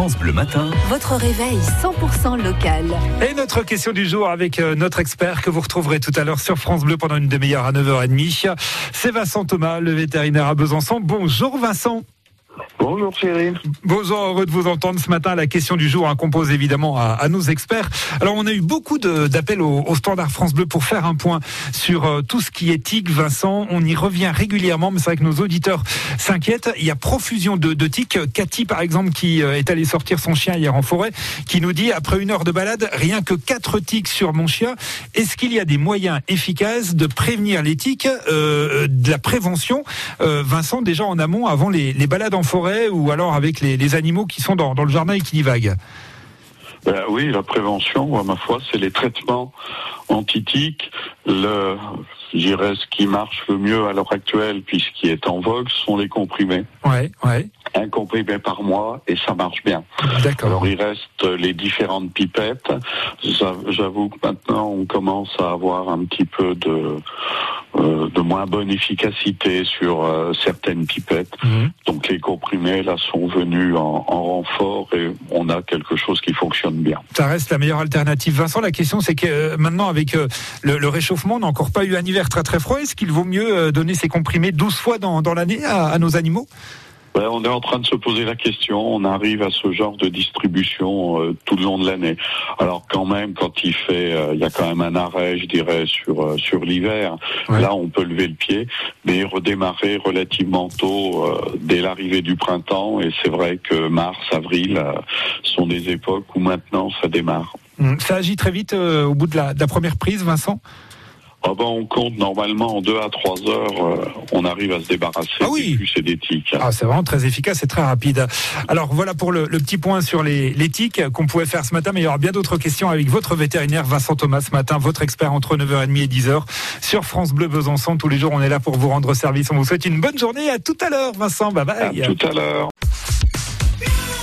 France Bleu Matin. Votre réveil 100% local. Et notre question du jour avec euh, notre expert que vous retrouverez tout à l'heure sur France Bleu pendant une demi-heure à 9h30. C'est Vincent Thomas, le vétérinaire à Besançon. Bonjour Vincent. Bonjour Cyril. Bonjour, heureux de vous entendre ce matin. La question du jour hein, compose évidemment à, nos experts. Alors on a eu beaucoup d'appels au, standard France Bleu pour faire un point sur euh, tout ce qui est tic. Vincent, on y revient régulièrement, mais c'est vrai que nos auditeurs s'inquiètent. Il y a profusion de, tics. Cathy par exemple qui euh, est allée sortir son chien hier en forêt, qui nous dit après une heure de balade, rien que quatre tics sur mon chien. Est-ce qu'il y a des moyens efficaces de prévenir les tics, euh, de la prévention, Vincent, déjà en amont avant les, les balades en forêt ou alors avec les, les animaux qui sont dans, dans, le jardin et qui divaguent ben Oui, la prévention, à ma foi, c'est les traitements antitiques. Le, je ce qui marche le mieux à l'heure actuelle, puis ce qui est en vogue, sont les comprimés. Ouais, ouais. Un comprimé par mois et ça marche bien. D'accord. Alors il reste les différentes pipettes. J'avoue que maintenant on commence à avoir un petit peu de euh, de moins bonne efficacité sur euh, certaines pipettes. Mmh. Donc les comprimés là sont venus en, en, renfort et on a quelque chose qui fonctionne bien. Ça reste la meilleure alternative. Vincent, la question c'est que euh, maintenant avec le, le, réchauffement, on n'a encore pas eu un hiver très très froid. Est-ce qu'il vaut mieux donner ces comprimés 12 fois dans, dans l'année à, à nos animaux? Ben, on est en train de se poser la question. On arrive à ce genre de distribution euh, tout le long de l'année. Alors quand même, quand il fait, euh, il y a quand même un arrêt, je dirais, sur euh, sur l'hiver. Ouais. Là, on peut lever le pied, mais redémarrer relativement tôt dès l'arrivée du printemps. Et c'est vrai que mars, avril sont des époques où maintenant ça démarre. Ça agit très vite au bout de la, de la première prise, Vincent? Ah ben, on compte normalement en deux à trois heures, euh, on arrive à se débarrasser ah oui. des puces et des tiques. Ah, c'est vraiment très efficace et très rapide. Alors voilà pour le, le petit point sur les, les tiques qu'on pouvait faire ce matin, mais il y aura bien d'autres questions avec votre vétérinaire Vincent Thomas ce matin, votre expert entre 9h30 et 10h sur France Bleu Besançon. Tous les jours, on est là pour vous rendre service. On vous souhaite une bonne journée. À tout à l'heure, Vincent. Bye bye. À tout à l'heure.